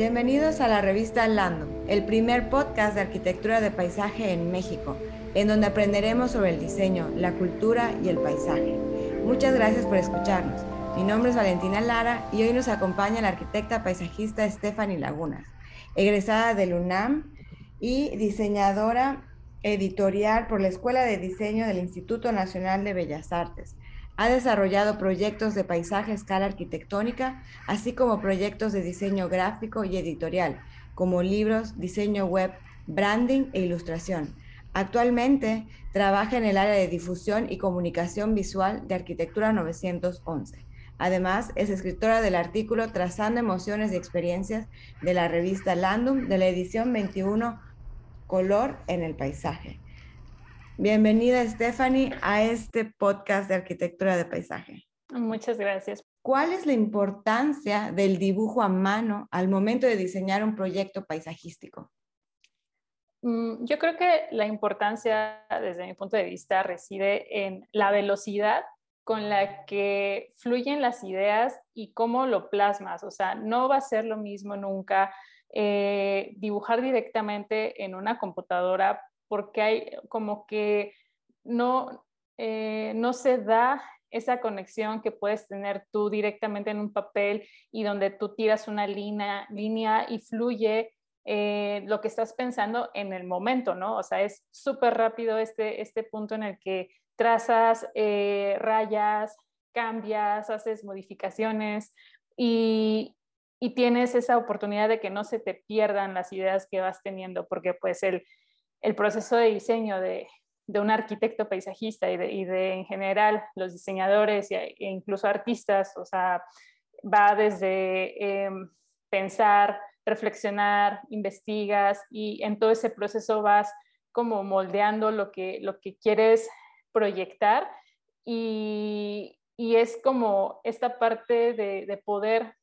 Bienvenidos a la revista Lando, el primer podcast de arquitectura de paisaje en México, en donde aprenderemos sobre el diseño, la cultura y el paisaje. Muchas gracias por escucharnos. Mi nombre es Valentina Lara y hoy nos acompaña la arquitecta paisajista Stephanie Lagunas, egresada del UNAM y diseñadora editorial por la Escuela de Diseño del Instituto Nacional de Bellas Artes. Ha desarrollado proyectos de paisaje a escala arquitectónica, así como proyectos de diseño gráfico y editorial, como libros, diseño web, branding e ilustración. Actualmente trabaja en el área de difusión y comunicación visual de Arquitectura 911. Además, es escritora del artículo Trazando emociones y experiencias de la revista Landum de la edición 21 Color en el paisaje. Bienvenida Stephanie a este podcast de arquitectura de paisaje. Muchas gracias. ¿Cuál es la importancia del dibujo a mano al momento de diseñar un proyecto paisajístico? Mm, yo creo que la importancia, desde mi punto de vista, reside en la velocidad con la que fluyen las ideas y cómo lo plasmas. O sea, no va a ser lo mismo nunca eh, dibujar directamente en una computadora porque hay como que no, eh, no se da esa conexión que puedes tener tú directamente en un papel y donde tú tiras una línea, línea y fluye eh, lo que estás pensando en el momento, ¿no? O sea, es súper rápido este, este punto en el que trazas eh, rayas, cambias, haces modificaciones y, tienes esa oportunidad de que no se te pierdan las ideas que vas teniendo, porque pues el, proceso de diseño de, un arquitecto paisajista y de, en general los diseñadores e incluso artistas, o sea, va desde em, pensar, reflexionar, investigas y en todo ese proceso vas como moldeando lo que, lo que quieres proyectar y, es como esta parte de, poder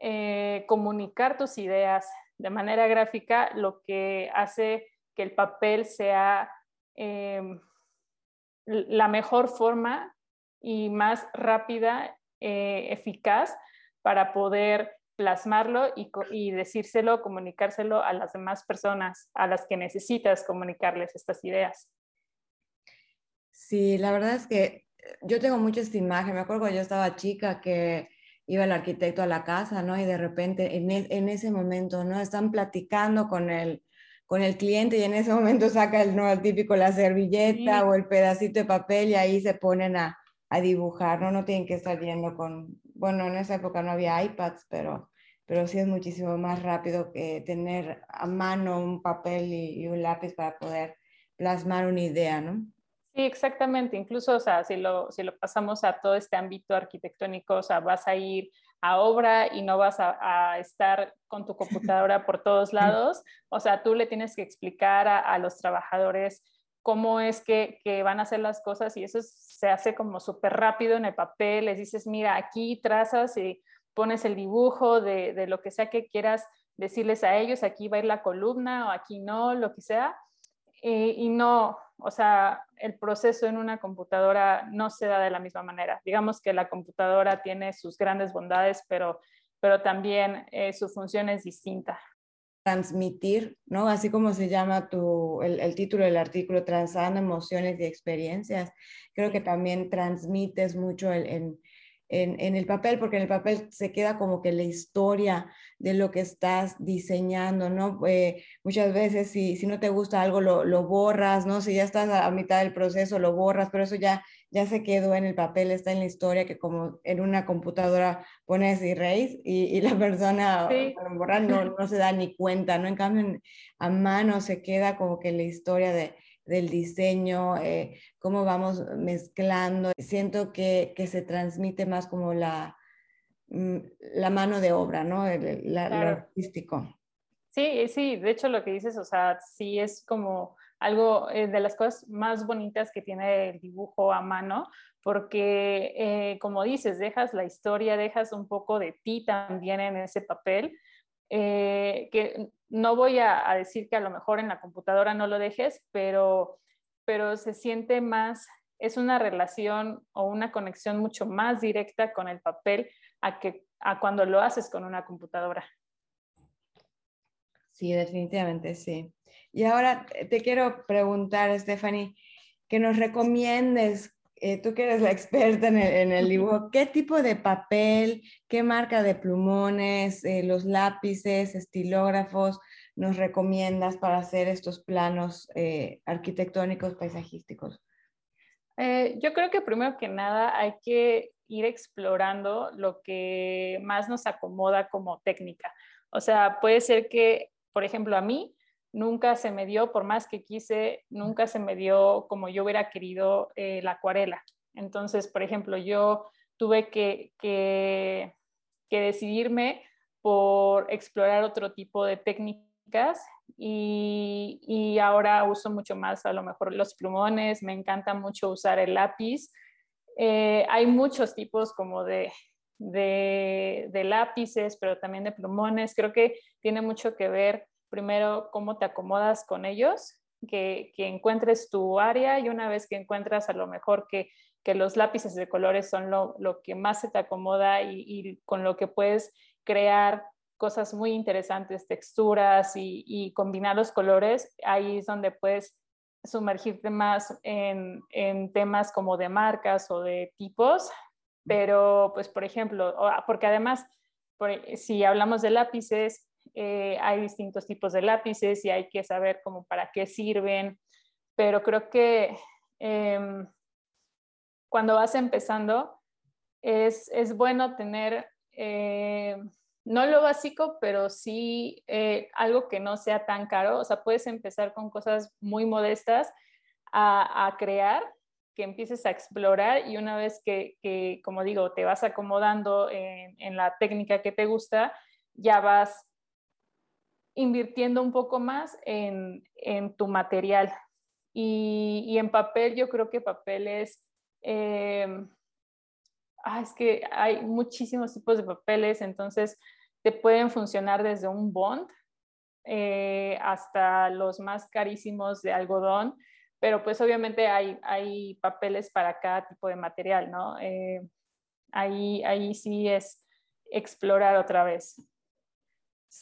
eh, comunicar tus ideas de manera gráfica lo que hace que el papel sea em, la mejor forma y más rápida, eh, eficaz para poder plasmarlo y, decírselo, comunicárselo a las demás personas a las que necesitas comunicarles estas ideas. Sí, la verdad es que yo tengo mucha esta imagen. Me acuerdo cuando yo estaba chica que iba el arquitecto a la casa, ¿no? Y de repente en, e, en ese momento, ¿no? Están platicando con el, con el cliente y en ese momento saca el, ¿no? típico la servilleta o el pedacito de papel y ahí se ponen a, a, dibujar, ¿no? No tienen que estar yendo con, bueno, en esa época no había iPads, pero, pero sí es muchísimo más rápido que tener a mano un papel y, y un lápiz para poder plasmar una idea, ¿no? Sí, exactamente. Incluso, o sea, si lo, si lo pasamos a todo este ámbito arquitectónico, o sea, vas a ir a obra y no vas a, estar con tu computadora por todos lados. O sea, tú le tienes que explicar a, los trabajadores cómo es que, que, van a hacer las cosas y eso se hace como súper rápido en el papel. Les dices, mira, aquí trazas y pones el dibujo de, de lo que sea que quieras decirles a ellos, aquí va a ir la columna o aquí no, lo que sea. Eh, y no, o sea, el proceso en una computadora no se da de la misma manera. Digamos que la computadora tiene sus grandes bondades, pero, pero también eh, su función es distinta. Transmitir, ¿no? Así como se llama tu, el, el título del artículo, Transando emociones y experiencias. Creo que también transmites mucho el, en, en, el papel, porque en el papel se queda como que la historia de lo que estás diseñando, ¿no? Eh, muchas veces si, si no te gusta algo lo, lo, borras, ¿no? Si ya estás a, mitad del proceso lo borras, pero eso ya, ya se quedó en el papel, está en la historia que como en una computadora pones y raíz y, la persona para borrar no, no se da ni cuenta, ¿no? En cambio a mano se queda como que la historia de, del diseño, eh, cómo vamos mezclando. Siento que, que, se transmite más como la, mm, la mano de obra, ¿no? El, la, Lo artístico. Sí, sí, de hecho lo que dices, o sea, sí es como algo eh, de las cosas más bonitas que tiene el dibujo a mano, porque eh, como dices, dejas la historia, dejas un poco de ti también en ese papel, que no voy a, decir que a lo mejor en la computadora no lo dejes, pero, pero se siente más, es una relación o una conexión mucho más directa con el papel a, que, a cuando lo haces con una computadora. Sí, definitivamente sí. Y ahora te quiero preguntar, Stephanie, que nos recomiendes, eh, tú que eres la experta en el, dibujo, ¿qué tipo de papel, qué marca de plumones, eh, los lápices, estilógrafos nos recomiendas para hacer estos planos eh, arquitectónicos paisajísticos? yo creo que primero que nada hay que ir explorando lo que más nos acomoda como técnica. O sea, puede ser que, por ejemplo, a mí nunca se me dio, por más que quise, nunca se me dio como yo hubiera querido eh, la acuarela. Entonces, por ejemplo, yo tuve que, que, decidirme por explorar otro tipo de técnicas y, y, ahora uso mucho más a lo mejor los plumones, me encanta mucho usar el lápiz. Eh, hay muchos tipos como de, de, de, lápices, pero también de plumones. Creo que tiene mucho que ver primero cómo te acomodas con ellos, que, encuentres tu área y una vez que encuentras a lo mejor que, los lápices de colores son lo, que más se te acomoda y, con lo que puedes crear cosas muy interesantes, texturas y, combinar los colores, ahí es donde puedes sumergirte más en, en, temas como de marcas o de tipos, pero pues por ejemplo, porque además, si hablamos de lápices, eh, hay distintos tipos de lápices y hay que saber cómo para qué sirven, pero creo que em, cuando vas empezando es, es bueno tener, eh, no lo básico, pero sí eh, algo que no sea tan caro, o sea, puedes empezar con cosas muy modestas a, a crear que empieces a explorar y una vez que, que como digo, te vas acomodando en, en, la técnica que te gusta, ya vas invirtiendo un poco más en, tu material. Y, en papel, yo creo que papel es... Em, ah, es que hay muchísimos tipos de papeles, entonces te pueden funcionar desde un bond eh, hasta los más carísimos de algodón, pero pues obviamente hay, hay papeles para cada tipo de material, ¿no? Eh, ahí, ahí sí es explorar otra vez.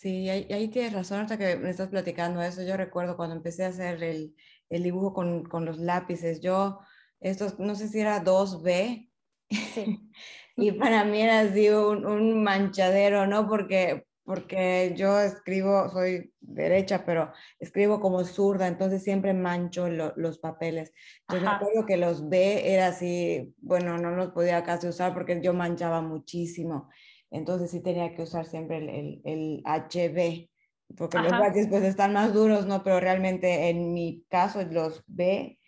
Sí, ahí, tienes razón, hasta que me estás platicando eso. Yo recuerdo cuando empecé a hacer el, el dibujo con, con, los lápices, yo, estos, no sé si era 2B, y para mí era así un, un, manchadero, ¿no? Porque, porque yo escribo, soy derecha, pero escribo como zurda, entonces siempre mancho los papeles. Yo recuerdo que los B era así, bueno, no los podía casi usar porque yo manchaba muchísimo entonces sí tenía que usar siempre el, el, HB, porque los lápices pues están más duros, ¿no? Pero realmente en mi caso los B,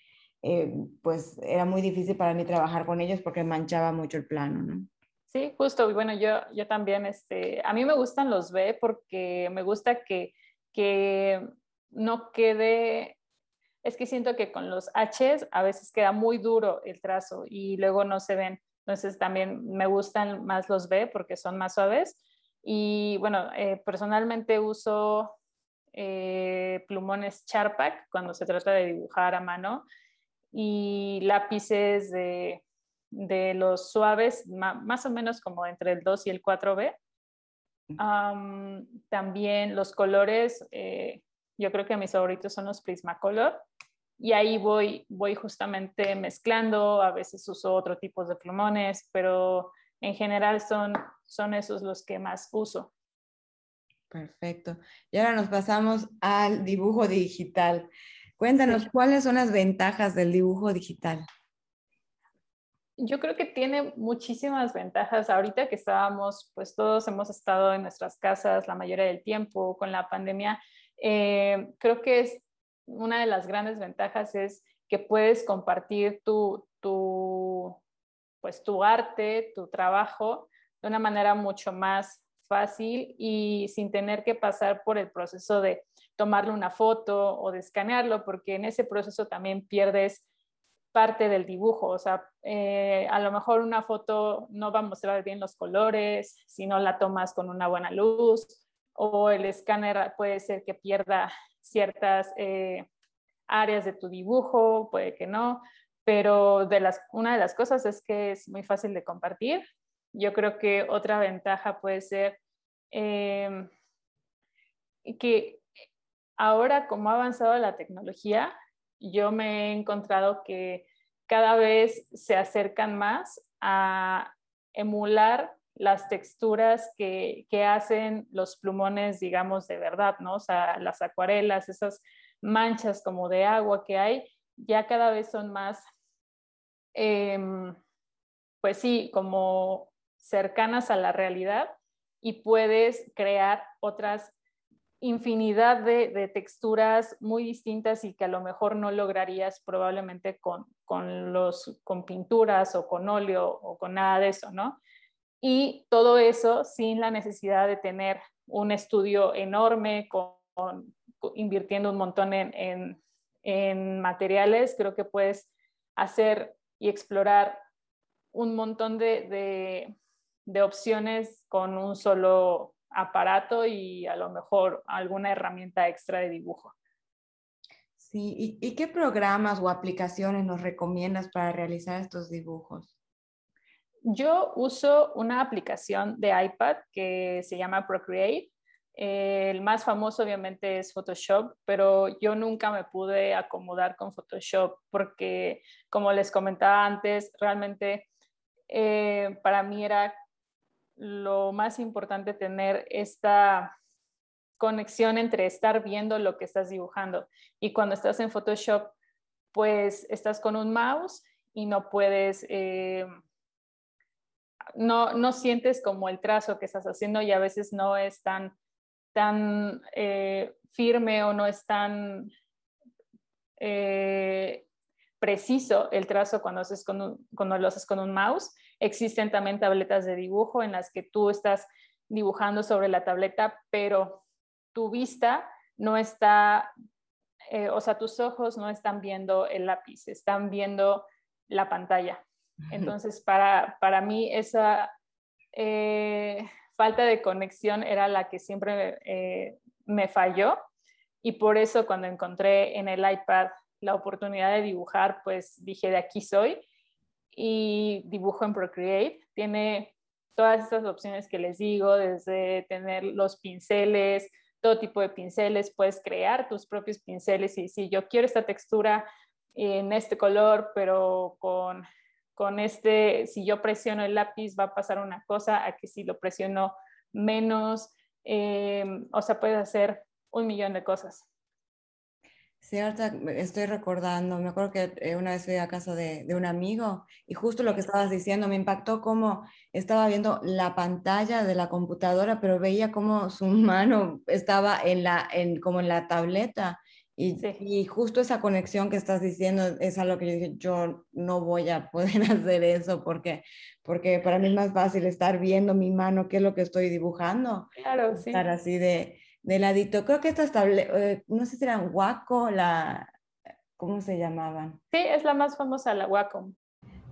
eh, pues era muy difícil para mí trabajar con ellos porque manchaba mucho el plano, ¿no? Sí, justo, y bueno, yo, yo también, este, a mí me gustan los B porque me gusta que, que no quede, es que siento que con los Hs a veces queda muy duro el trazo y luego no se ven. Entonces también me gustan más los B porque son más suaves. Y bueno, eh, personalmente uso eh, plumones Charpak cuando se trata de dibujar a mano y lápices de, de los suaves, más o menos como entre el 2 y el 4B. también los colores, eh, yo creo que mis favoritos son los Prismacolor y ahí voy, voy justamente mezclando, a veces uso otro tipo de plumones, pero en general son, son esos los que más uso. Perfecto. Y ahora nos pasamos al dibujo digital. Cuéntanos, ¿cuáles son las ventajas del dibujo digital? Yo creo que tiene muchísimas ventajas. Ahorita que estábamos, pues todos hemos estado en nuestras casas la mayoría del tiempo con la pandemia. Eh, creo que es una de las grandes ventajas es que puedes compartir tu, tu, pues, tu arte, tu trabajo de una manera mucho más fácil y sin tener que pasar por el proceso de tomarle una foto o de escanearlo, porque en ese proceso también pierdes parte del dibujo. O sea, eh, a lo mejor una foto no va a mostrar bien los colores si no la tomas con una buena luz, o el escáner puede ser que pierda ciertas eh, áreas de tu dibujo, puede que no, pero de las, una de las cosas es que es muy fácil de compartir. Yo creo que otra ventaja puede ser em, que ahora como ha avanzado la tecnología, yo me he encontrado que cada vez se acercan más a emular las texturas que, hacen los plumones, digamos, de verdad, ¿no? O sea, las acuarelas, esas manchas como de agua que hay, ya cada vez son más, em, pues sí, como cercanas a la realidad y puedes crear otras infinidad de, texturas muy distintas y que a lo mejor no lograrías probablemente con, los, con pinturas o con óleo o con nada de eso, ¿no? Y todo eso sin la necesidad de tener un estudio enorme, invirtiendo un montón en, materiales, creo que puedes hacer y explorar un montón de, de opciones con un solo aparato y a lo mejor alguna herramienta extra de dibujo. Sí, ¿y, qué programas o aplicaciones nos recomiendas para realizar estos dibujos? Yo uso una aplicación de iPad que se llama Procreate. el más famoso obviamente es Photoshop, pero yo nunca me pude acomodar con Photoshop porque, como les comentaba antes, realmente eh, para mí era lo más importante tener esta conexión entre estar viendo lo que estás dibujando y cuando estás en Photoshop, pues estás con un mouse y no puedes, eh, no, no, sientes como el trazo que estás haciendo y a veces no es tan, tan eh, firme o no es tan eh, preciso el trazo cuando, haces cuando lo haces con un mouse Existen también tabletas de dibujo en las que tú estás dibujando sobre la tableta, pero tu vista no está, eh, o sea, tus ojos no están viendo el lápiz, están viendo la pantalla. Entonces, para, para mí esa eh, falta de conexión era la que siempre eh, me falló. Y por eso cuando encontré en el iPad la oportunidad de dibujar, pues dije, de aquí soy y dibujo en Procreate. Tiene todas estas opciones que les digo, desde tener los pinceles, todo tipo de pinceles, puedes crear tus propios pinceles. Y si yo quiero esta textura en este color, pero con, con este, si yo presiono el lápiz va a pasar una cosa, a que si lo presiono menos, eh, o sea, puedes hacer un millón de cosas. Ahorita estoy recordando, me acuerdo que eh, una vez fui a casa de, de, un amigo y justo lo que estabas diciendo me impactó como estaba viendo la pantalla de la computadora, pero veía como su mano estaba en la, en, como en la tableta. Y, y, justo esa conexión que estás diciendo es algo que yo dije, yo no voy a poder hacer eso porque, porque para mí es más fácil estar viendo mi mano, qué es lo que estoy dibujando. Claro, sí. Estar así de, de ladito. Creo que estas tabletas, eh, no sé si eran Waco, la, ¿cómo se llamaban? Sí, es la más famosa, la Wacom.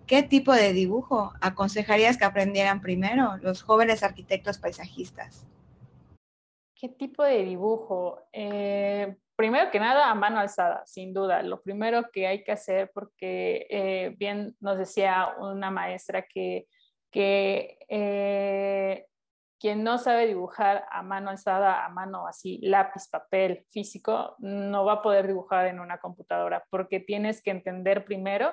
¿Qué tipo de dibujo aconsejarías que aprendieran primero los jóvenes arquitectos paisajistas? ¿Qué tipo de dibujo? Eh, primero que nada, a mano alzada, sin duda. Lo primero que hay que hacer, porque eh, bien nos decía una maestra que, que quien no sabe dibujar a mano alzada, a mano así, lápiz, papel, físico, no va a poder dibujar en una computadora porque tienes que entender primero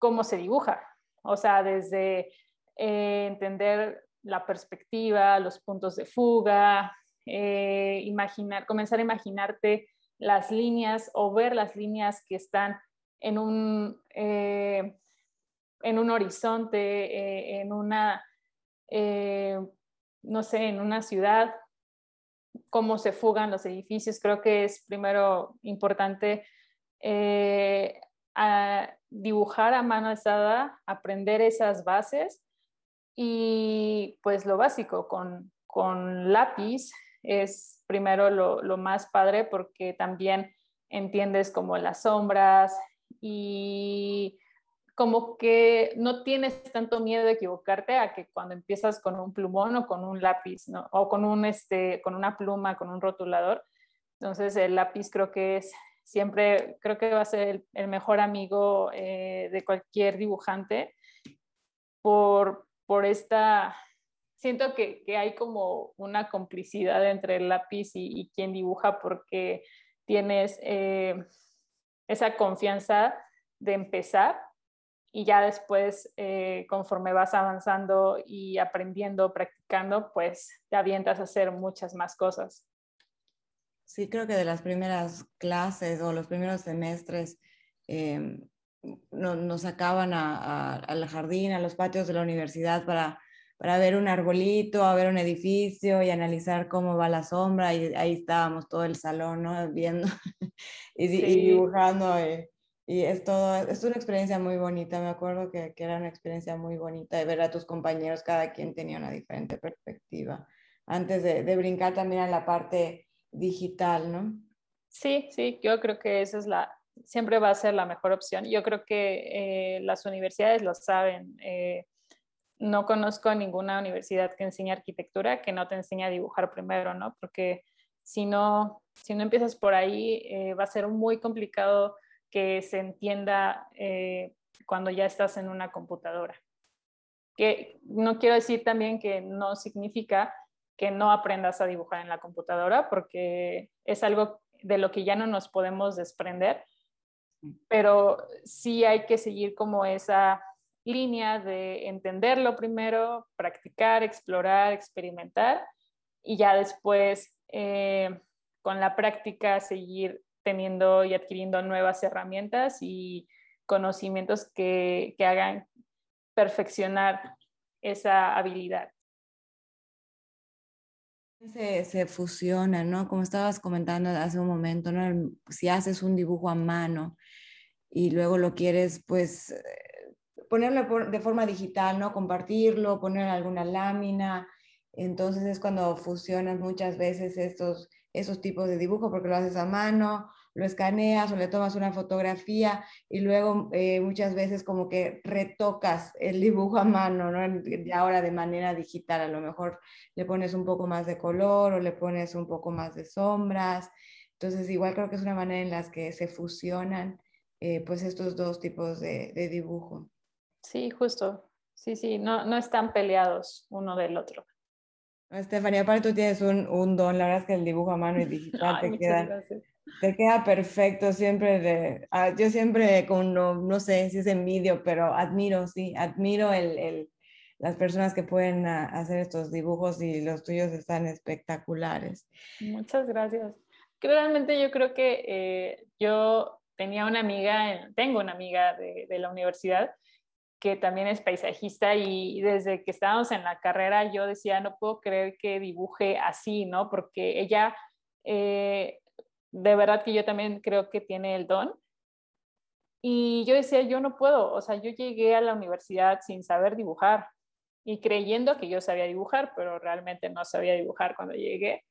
cómo se dibuja. O sea, desde eh, entender la perspectiva, los puntos de fuga, eh, imaginar, comenzar a imaginarte las líneas o ver las líneas que están en un, eh, en un horizonte, en una no sé, en una ciudad, cómo se fugan los edificios. Creo que es primero importante eh, dibujar a mano alzada, aprender esas bases y pues lo básico con, lápiz es primero lo, lo, más padre porque también entiendes como las sombras y como que no tienes tanto miedo de equivocarte a que cuando empiezas con un plumón o con un lápiz, ¿no? O con, un, este, con una pluma, con un rotulador. Entonces el lápiz creo que es siempre, creo que va a ser el, mejor amigo eh, de cualquier dibujante por, por esta, siento que, hay como una complicidad entre el lápiz y, quien dibuja porque tienes eh, esa confianza de empezar y ya después, eh, conforme vas avanzando y aprendiendo, practicando, pues te avientas a hacer muchas más cosas. Sí, creo que de las primeras clases o los primeros semestres em, nos sacaban al jardín, a los patios de la universidad para, para ver un arbolito, a ver un edificio y analizar cómo va la sombra. Y ahí estábamos todo el salón, ¿no? Viendo y, dibujando. Eh, y es todo, es una experiencia muy bonita. Me acuerdo que, que, era una experiencia muy bonita de ver a tus compañeros, cada quien tenía una diferente perspectiva. Antes de, de brincar también a la parte digital, ¿no? Sí, sí, yo creo que esa es la, siempre va a ser la mejor opción. Yo creo que eh, las universidades lo saben. Eh, no conozco ninguna universidad que enseñe arquitectura que no te enseñe a dibujar primero, ¿no? Porque si no, si no empiezas por ahí, eh, va a ser muy complicado que se entienda cuando ya estás en una computadora. Que no quiero decir también que no significa que no aprendas a dibujar en la computadora, porque es algo de lo que ya no nos podemos desprender, pero sí hay que seguir como esa línea de entenderlo primero, practicar, explorar, experimentar y ya después eh, con la práctica seguir teniendo y adquiriendo nuevas herramientas y conocimientos que, que hagan perfeccionar esa habilidad. Se, se, fusiona, ¿no? Como estabas comentando hace un momento, ¿no? Si haces un dibujo a mano y luego lo quieres, pues, ponerlo de forma digital, ¿no? Compartirlo, poner alguna lámina. Entonces es cuando fusionas muchas veces estos, esos tipos de dibujo porque lo haces a mano, lo escaneas o le tomas una fotografía y luego eh, muchas veces como que retocas el dibujo a mano, ¿no? Ahora de manera digital, a lo mejor le pones un poco más de color o le pones un poco más de sombras. Entonces igual creo que es una manera en la que se fusionan eh, pues estos dos tipos de, dibujo. Sí, justo. Sí, sí, no, no están peleados uno del otro. Estefanía, aparte tú tienes un, un, don, la verdad es que el dibujo a mano y digital te, queda, te queda perfecto, siempre, de, ah, yo siempre con, no, no, sé si es envidio, pero admiro, sí, admiro el, el, las personas que pueden ah, hacer estos dibujos y los tuyos están espectaculares. Muchas gracias. Realmente yo creo que eh, yo tenía una amiga, tengo una amiga de, la universidad que también es paisajista y desde que estábamos en la carrera yo decía, no puedo creer que dibuje así, ¿no? Porque ella, eh, de verdad que yo también creo que tiene el don. Y yo decía, yo no puedo, o sea, yo llegué a la universidad sin saber dibujar y creyendo que yo sabía dibujar, pero realmente no sabía dibujar cuando llegué.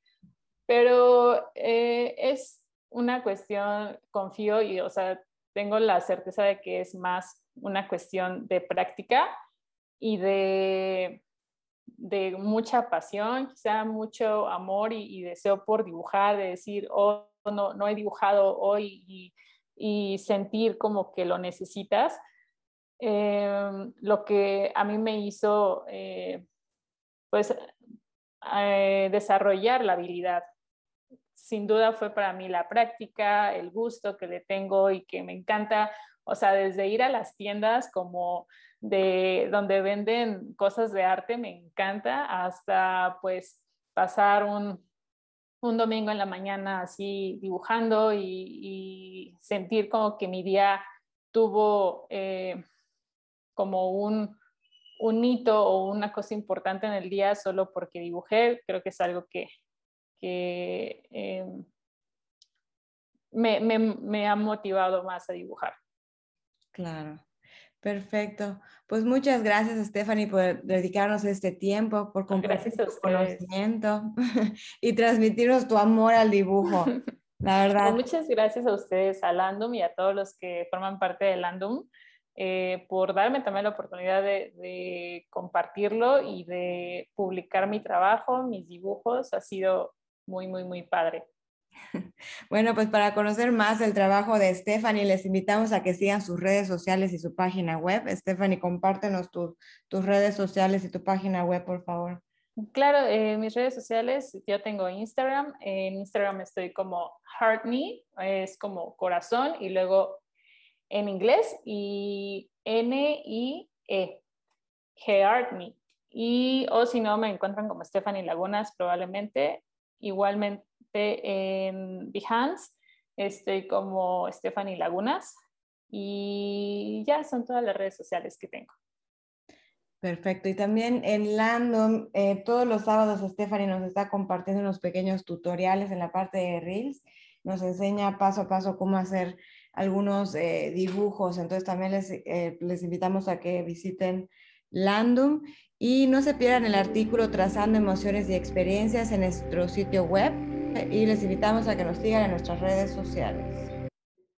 Pero eh, es una cuestión, confío y, o sea, tengo la certeza de que es más una cuestión de práctica y de, de mucha pasión, quizá mucho amor y, deseo por dibujar, de decir, oh, no, no he dibujado hoy y, sentir como que lo necesitas. Em, lo que a mí me hizo, eh, pues, eh, desarrollar la habilidad sin duda fue para mí la práctica, el gusto que le tengo y que me encanta, o sea, desde ir a las tiendas como de donde venden cosas de arte, me encanta, hasta pues pasar un, domingo en la mañana así dibujando y, sentir como que mi día tuvo eh, como un, un hito o una cosa importante en el día solo porque dibujé, creo que es algo que, em, me, ha motivado más a dibujar. Claro, perfecto. Pues muchas gracias, Stephanie, por dedicarnos este tiempo, por compartir tu conocimiento y transmitirnos tu amor al dibujo. La verdad. muchas gracias a ustedes, a Landum y a todos los que forman parte de Landum. Eh, por darme también la oportunidad de, de, compartirlo y de publicar mi trabajo, mis dibujos. Ha sido muy, muy, muy padre. Bueno, pues para conocer más el trabajo de Stephanie, les invitamos a que sigan sus redes sociales y su página web. Stephanie, compártenos tus redes sociales y tu página web, por favor. Claro, en mis redes sociales, yo tengo Instagram. En Instagram estoy como Heart Me, es como corazón, y luego en inglés, y N-I-E, Heart Me. Y o si no, me encuentran como Stephanie Lagunas probablemente. Igualmente en Behance estoy como Stephanie Lagunas. Y ya son todas las redes sociales que tengo. Perfecto. Y también en Landom, eh, todos los sábados Stephanie nos está compartiendo unos pequeños tutoriales en la parte de Reels. Nos enseña paso a paso cómo hacer algunos eh, dibujos. Entonces también les, eh, les invitamos a que visiten Landum y no se pierdan el artículo Trazando emociones y experiencias en nuestro sitio web y les invitamos a que nos sigan en nuestras redes sociales.